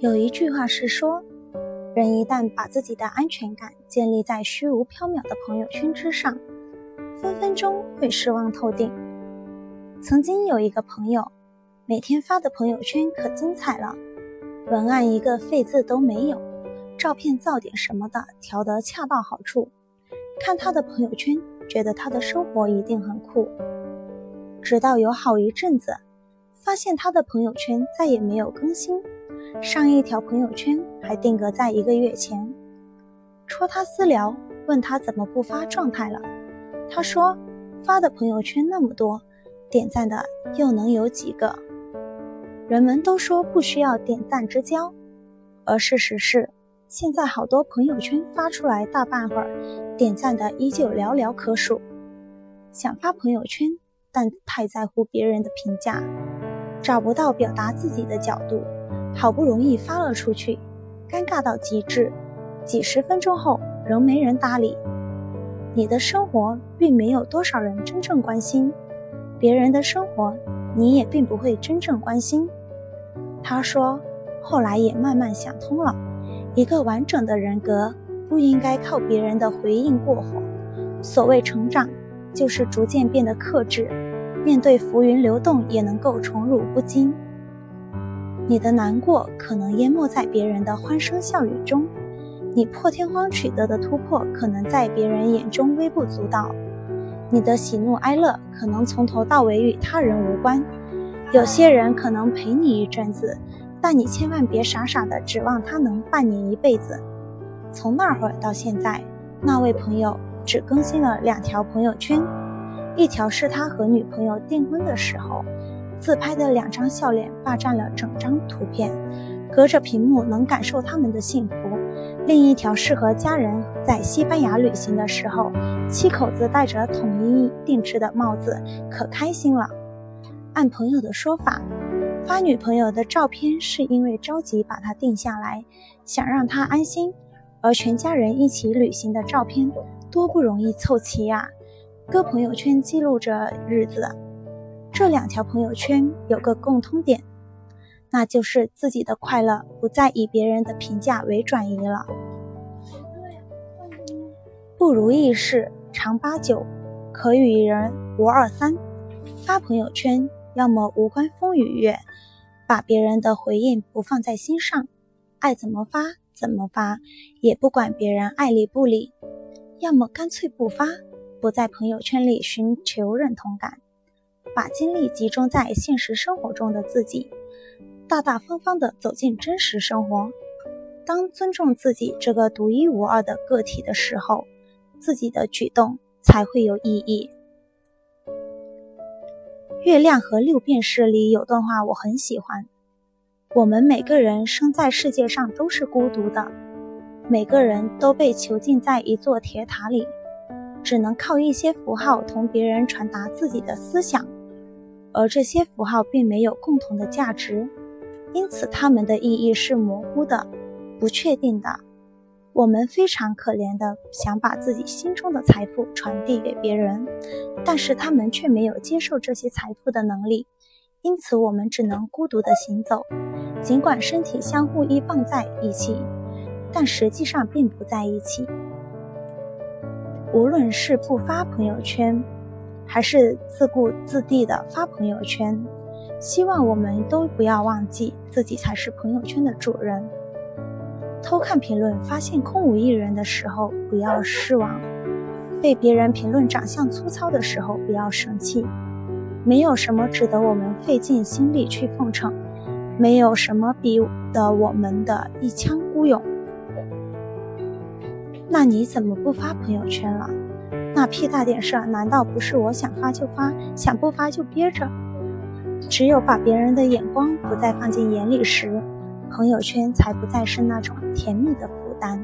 有一句话是说，人一旦把自己的安全感建立在虚无缥缈的朋友圈之上，分分钟会失望透顶。曾经有一个朋友，每天发的朋友圈可精彩了，文案一个废字都没有，照片噪点什么的调得恰到好处。看他的朋友圈，觉得他的生活一定很酷。直到有好一阵子，发现他的朋友圈再也没有更新。上一条朋友圈还定格在一个月前，戳他私聊，问他怎么不发状态了。他说：“发的朋友圈那么多，点赞的又能有几个？”人们都说不需要点赞之交，而事实是，现在好多朋友圈发出来大半会儿，点赞的依旧寥寥可数。想发朋友圈，但太在乎别人的评价，找不到表达自己的角度。好不容易发了出去，尴尬到极致，几十分钟后仍没人搭理。你的生活并没有多少人真正关心，别人的生活你也并不会真正关心。他说，后来也慢慢想通了，一个完整的人格不应该靠别人的回应过火。所谓成长，就是逐渐变得克制，面对浮云流动也能够宠辱不惊。你的难过可能淹没在别人的欢声笑语中，你破天荒取得的突破可能在别人眼中微不足道，你的喜怒哀乐可能从头到尾与他人无关。有些人可能陪你一阵子，但你千万别傻傻的指望他能伴你一辈子。从那会儿到现在，那位朋友只更新了两条朋友圈，一条是他和女朋友订婚的时候。自拍的两张笑脸霸占了整张图片，隔着屏幕能感受他们的幸福。另一条是和家人在西班牙旅行的时候，七口子戴着统一定制的帽子，可开心了。按朋友的说法，发女朋友的照片是因为着急把她定下来，想让她安心。而全家人一起旅行的照片多不容易凑齐呀，搁朋友圈记录着日子。这两条朋友圈有个共通点，那就是自己的快乐不再以别人的评价为转移了。不如意事常八九，可与人无二三。发朋友圈，要么无关风雨月，把别人的回应不放在心上，爱怎么发怎么发，也不管别人爱理不理；要么干脆不发，不在朋友圈里寻求认同感。把精力集中在现实生活中的自己，大大方方地走进真实生活。当尊重自己这个独一无二的个体的时候，自己的举动才会有意义。月亮和六便士里有段话我很喜欢：我们每个人生在世界上都是孤独的，每个人都被囚禁在一座铁塔里，只能靠一些符号同别人传达自己的思想。而这些符号并没有共同的价值，因此它们的意义是模糊的、不确定的。我们非常可怜的想把自己心中的财富传递给别人，但是他们却没有接受这些财富的能力，因此我们只能孤独的行走。尽管身体相互依傍在一起，但实际上并不在一起。无论是不发朋友圈。还是自顾自地的发朋友圈，希望我们都不要忘记自己才是朋友圈的主人。偷看评论发现空无一人的时候，不要失望；被别人评论长相粗糙的时候，不要生气。没有什么值得我们费尽心力去奉承，没有什么比得我们的一腔孤勇。那你怎么不发朋友圈了？那屁大点事儿，难道不是我想发就发，想不发就憋着？只有把别人的眼光不再放进眼里时，朋友圈才不再是那种甜蜜的负担。